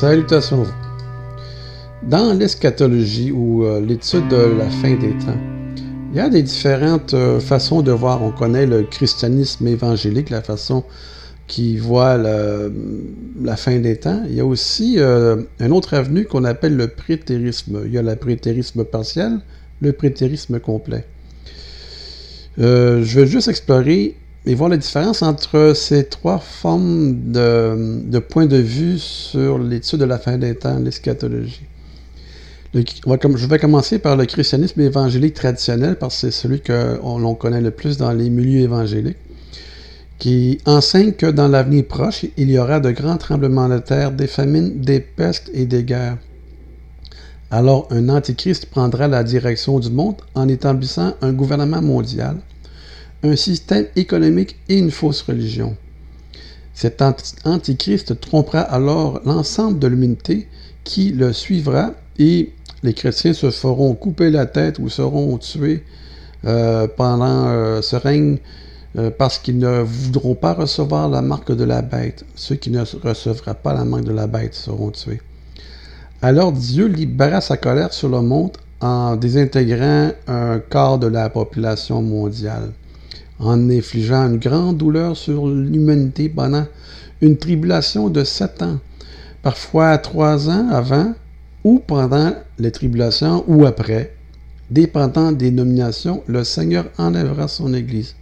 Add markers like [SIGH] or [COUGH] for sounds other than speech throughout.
Salutations. Dans l'eschatologie ou euh, l'étude de la fin des temps, il y a des différentes euh, façons de voir. On connaît le christianisme évangélique, la façon qui voit la fin des temps. Il y a aussi euh, un autre avenue qu'on appelle le prétérisme. Il y a le prétérisme partiel, le prétérisme complet. je veux juste explorer et voir la différence entre ces trois formes de, de points de vue sur l'étude de la fin des temps, l'eschatologie. je vais commencer par le christianisme évangélique traditionnel, parce que c'est celui que l'on connaît le plus dans les milieux évangéliques, qui enseigne que dans l'avenir proche, il y aura de grands tremblements de terre, des famines, des pestes et des guerres. Alors un antichrist prendra la direction du monde en établissant un gouvernement mondial un système économique et une fausse religion. Cet antichrist trompera alors l'ensemble de l'humanité qui le suivra et les chrétiens se feront couper la tête ou seront tués euh, pendant euh, ce règne euh, parce qu'ils ne voudront pas recevoir la marque de la bête. Ceux qui ne recevront pas la marque de la bête seront tués. Alors Dieu libéra sa colère sur le monde en désintégrant un quart de la population mondiale en infligeant une grande douleur sur l'humanité pendant une tribulation de sept ans, parfois trois ans avant ou pendant les tribulations ou après, dépendant des nominations, le Seigneur enlèvera son Église.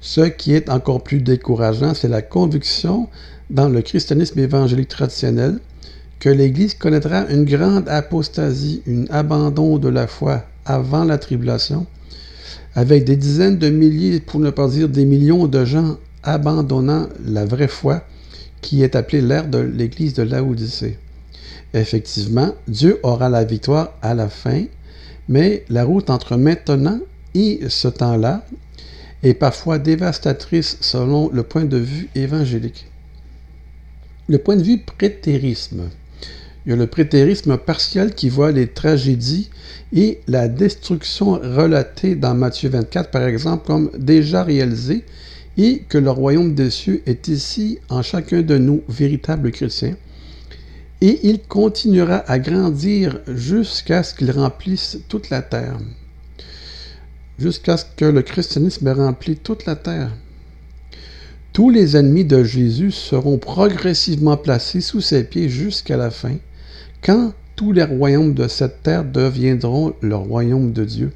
Ce qui est encore plus décourageant, c'est la conviction dans le christianisme évangélique traditionnel que l'Église connaîtra une grande apostasie, un abandon de la foi avant la tribulation, avec des dizaines de milliers, pour ne pas dire des millions de gens abandonnant la vraie foi qui est appelée l'ère de l'Église de Laodicée. Effectivement, Dieu aura la victoire à la fin, mais la route entre maintenant et ce temps-là est parfois dévastatrice selon le point de vue évangélique. Le point de vue prétérisme. Il y a le prétérisme partiel qui voit les tragédies et la destruction relatée dans Matthieu 24, par exemple, comme déjà réalisée et que le royaume des cieux est ici en chacun de nous, véritables chrétiens. Et il continuera à grandir jusqu'à ce qu'il remplisse toute la terre. Jusqu'à ce que le christianisme remplit toute la terre. Tous les ennemis de Jésus seront progressivement placés sous ses pieds jusqu'à la fin quand tous les royaumes de cette terre deviendront le royaume de Dieu.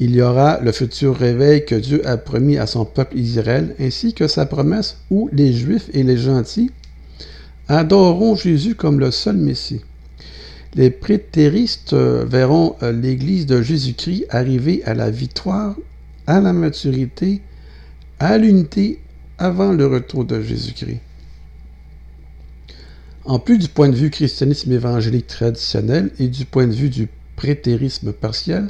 Il y aura le futur réveil que Dieu a promis à son peuple Israël, ainsi que sa promesse où les Juifs et les gentils adoreront Jésus comme le seul Messie. Les prétéristes verront euh, l'Église de Jésus-Christ arriver à la victoire, à la maturité, à l'unité avant le retour de Jésus-Christ. En plus du point de vue christianisme évangélique traditionnel et du point de vue du prétérisme partiel,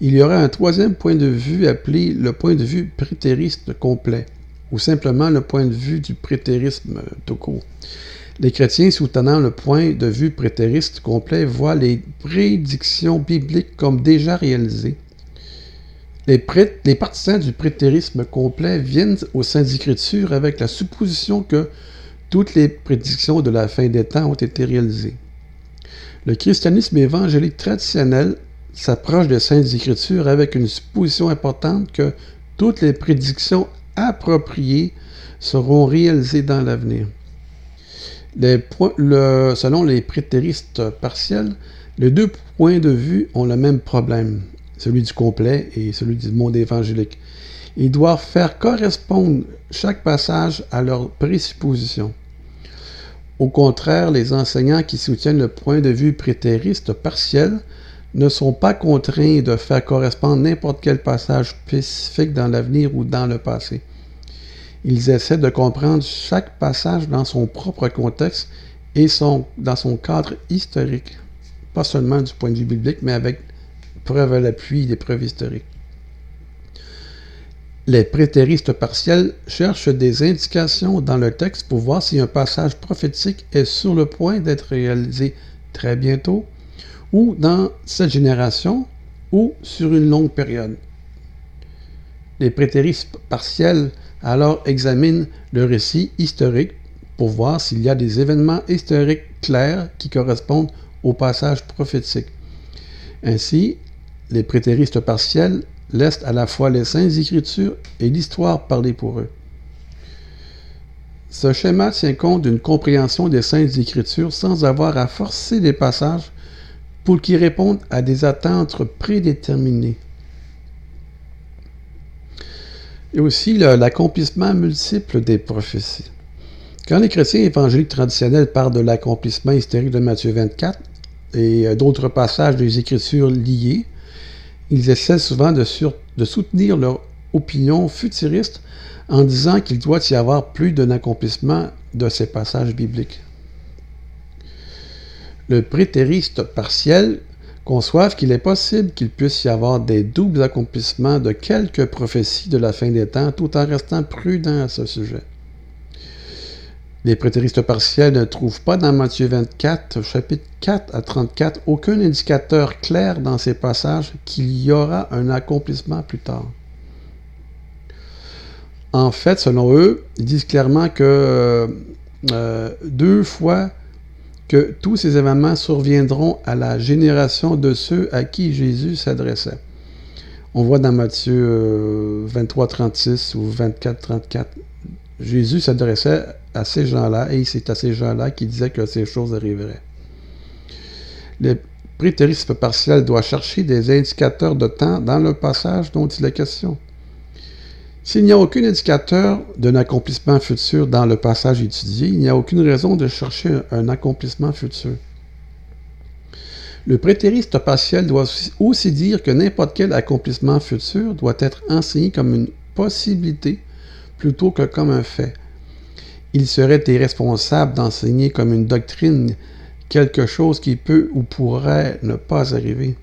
il y aura un troisième point de vue appelé le point de vue prétériste complet, ou simplement le point de vue du prétérisme tout court. Les chrétiens soutenant le point de vue prétériste complet voient les prédictions bibliques comme déjà réalisées. Les, les partisans du prétérisme complet viennent au sein d'Écriture avec la supposition que toutes les prédictions de la fin des temps ont été réalisées. Le christianisme évangélique traditionnel s'approche des Saintes Écritures avec une supposition importante que toutes les prédictions appropriées seront réalisées dans l'avenir. selon les prétéristes partiels, les deux points de vue ont le même problème, celui du complet et celui du monde évangélique. Ils doivent faire correspondre chaque passage à leur présupposition. Au contraire, les enseignants qui soutiennent le point de vue prétériste partiel ne sont pas contraints de faire correspondre n'importe quel passage spécifique dans l'avenir ou dans le passé. Ils essaient de comprendre chaque passage dans son propre contexte et dans son cadre historique, pas seulement du point de vue biblique, mais avec preuve à l'appui des preuves historiques. Les prétéristes partiels cherchent des indications dans le texte pour voir si un passage prophétique est sur le point d'être réalisé très bientôt, ou dans cette génération, ou sur une longue période. Les prétéristes partiels alors examinent le récit historique pour voir s'il y a des événements historiques clairs qui correspondent au passage prophétique. Ainsi, les prétéristes partiels laissent à la fois les Saintes Écritures et l'histoire parler pour eux. Ce schéma tient compte d'une compréhension des Saintes Écritures sans avoir à forcer les passages pour qu'ils répondent à des attentes prédéterminées. Et aussi l'accomplissement multiple des prophéties. Quand les chrétiens évangéliques traditionnels parlent de l'accomplissement historique de Matthieu 24 et euh, d'autres passages des Écritures liés, ils essaient souvent de, soutenir leur opinion futuriste en disant qu'il doit y avoir plus d'un accomplissement de ces passages bibliques. Le prétériste partiel conçoivent qu'il est possible qu'il puisse y avoir des doubles accomplissements de quelques prophéties de la fin des temps tout en restant prudent à ce sujet. Les prétéristes partiels ne trouvent pas dans Matthieu 24, chapitre 4 à 34, aucun indicateur clair dans ces passages qu'il y aura un accomplissement plus tard. En fait, selon eux, ils disent clairement que euh, deux fois que tous ces événements surviendront à la génération de ceux à qui Jésus s'adressait. On voit dans Matthieu 23, euh, 36 ou 24, 34, Jésus s'adressait à ces gens-là et c'est à ces gens-là qu'il disait que ces choses arriveraient. Le prétérisme partiel doit chercher des indicateurs de temps dans le passage dont il est question. S'il n'y a aucun indicateur d'un accomplissement futur dans le passage étudié, il n'y a aucune raison de chercher un accomplissement futur. Le prétériste partiel doit aussi dire que n'importe quel accomplissement futur doit être enseigné comme une possibilité plutôt que comme un fait. Il serait irresponsable d'enseigner comme une doctrine quelque chose qui peut ou pourrait ne pas arriver.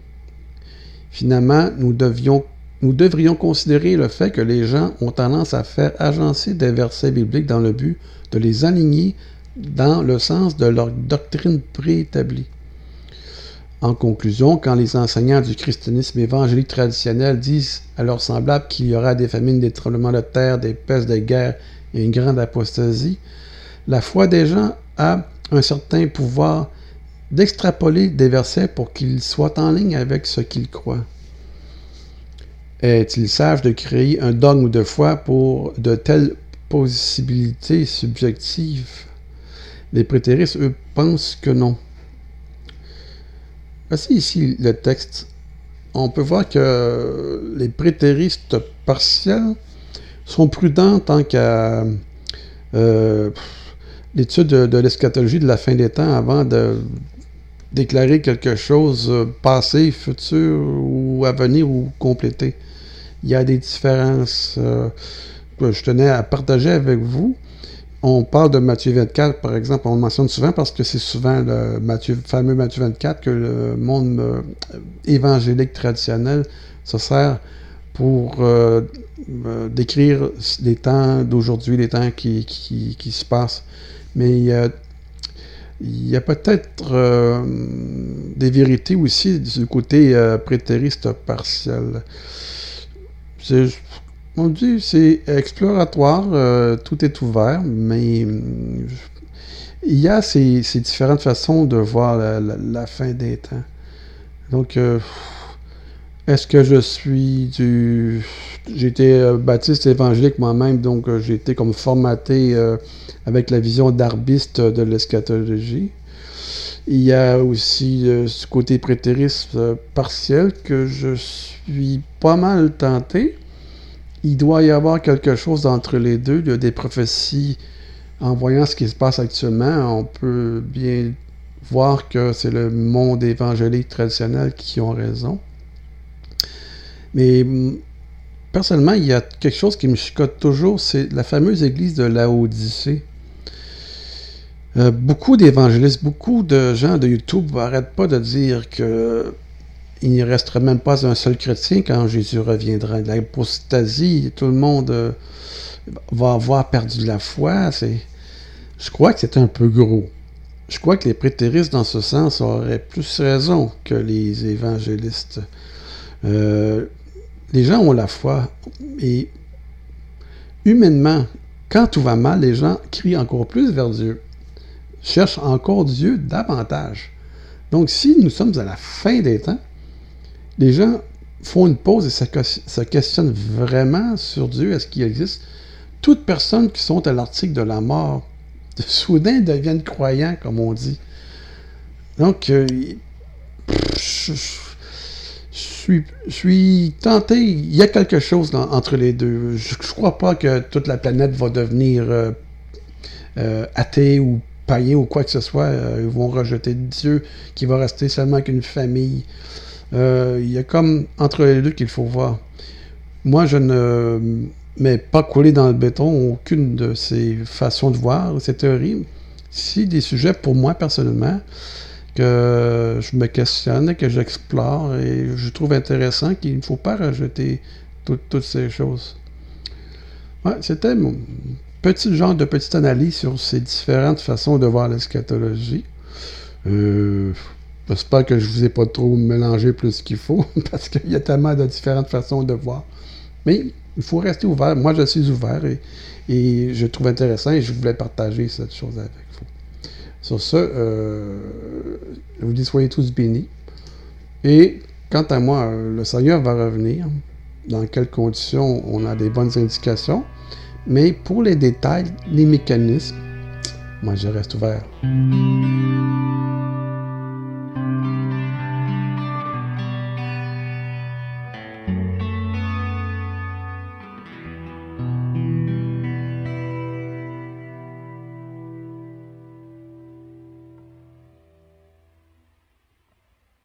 Finalement, nous, devrions considérer le fait que les gens ont tendance à faire agencer des versets bibliques dans le but de les aligner dans le sens de leur doctrine préétablie. En conclusion, quand les enseignants du christianisme évangélique traditionnel disent à leurs semblables qu'il y aura des famines, des tremblements de terre, des pestes, des guerres une grande apostasie, la foi des gens a un certain pouvoir d'extrapoler des versets pour qu'ils soient en ligne avec ce qu'ils croient. Est-il sage de créer un dogme de foi pour de telles possibilités subjectives? Les prétéristes, eux, pensent que non. Voici ici le texte. On peut voir que les prétéristes partiels sont prudents tant qu'à euh, l'étude de, l'eschatologie de la fin des temps avant de déclarer quelque chose euh, passé, futur ou à venir ou complété. Il y a des différences euh, que je tenais à partager avec vous on parle de Matthieu 24, par exemple, on le mentionne souvent parce que c'est souvent le fameux Matthieu 24 que le monde évangélique traditionnel se sert pour euh, euh, décrire les temps d'aujourd'hui, les temps qui, se passent. Mais il y a, peut-être des vérités aussi du côté prétériste partiel. On dit c'est exploratoire, euh, tout est ouvert, mais euh, il y a ces, différentes façons de voir la, fin des temps. Donc, euh, est-ce que je suis du... J'ai été baptiste évangélique moi-même, donc j'ai été comme formaté avec la vision d'arbiste de l'eschatologie. Il y a aussi ce côté prétériste partiel que je suis pas mal tenté il doit y avoir quelque chose entre les deux. Il y a des prophéties. En voyant ce qui se passe actuellement, on peut bien voir que c'est le monde évangélique traditionnel qui ont raison. Mais personnellement, il y a quelque chose qui me chicote toujours, c'est la fameuse église de la. Euh, beaucoup d'évangélistes, beaucoup de gens de YouTube n'arrêtent pas de dire que il n'y restera même pas un seul chrétien quand Jésus reviendra. L'apostasie, tout le monde euh, va avoir perdu la foi. Je crois que c'est un peu gros. Je crois que les prétéristes, dans ce sens, auraient plus raison que les évangélistes. Euh, les gens ont la foi et humainement, quand tout va mal, les gens crient encore plus vers Dieu, cherchent encore Dieu davantage. Donc, si nous sommes à la fin des temps, les gens font une pause et se, questionnent vraiment sur Dieu, est-ce qu'il existe? Toutes personnes qui sont à l'article de la mort, [LAUGHS] soudain deviennent croyants, comme on dit. Donc, euh, je, suis, tenté, il y a quelque chose entre les deux. Je ne crois pas que toute la planète va devenir euh, euh, athée ou païen ou quoi que ce soit. ils vont rejeter Dieu, qui va rester seulement qu'une famille. il y a comme entre les deux qu'il faut voir. Moi, je ne mets pas collé dans le béton aucune de ces façons de voir, ces théories. Si des sujets, pour moi personnellement, que je me questionne, que j'explore et je trouve intéressant qu'il ne faut pas rajouter toutes ces choses. C'était mon petit genre de petite analyse sur ces différentes façons de voir l'eschatologie. Euh, J'espère que je ne vous ai pas trop mélangé plus qu'il faut, [LAUGHS] parce qu'il y a tellement de différentes façons de voir. Mais il faut rester ouvert. Moi, je suis ouvert et je trouve intéressant et je voulais partager cette chose avec vous. Sur ce, euh, je vous dis soyez tous bénis. Et quant à moi, euh, le Seigneur va revenir. Dans quelles conditions, on a des bonnes indications. Mais pour les détails, les mécanismes, moi, je reste ouvert.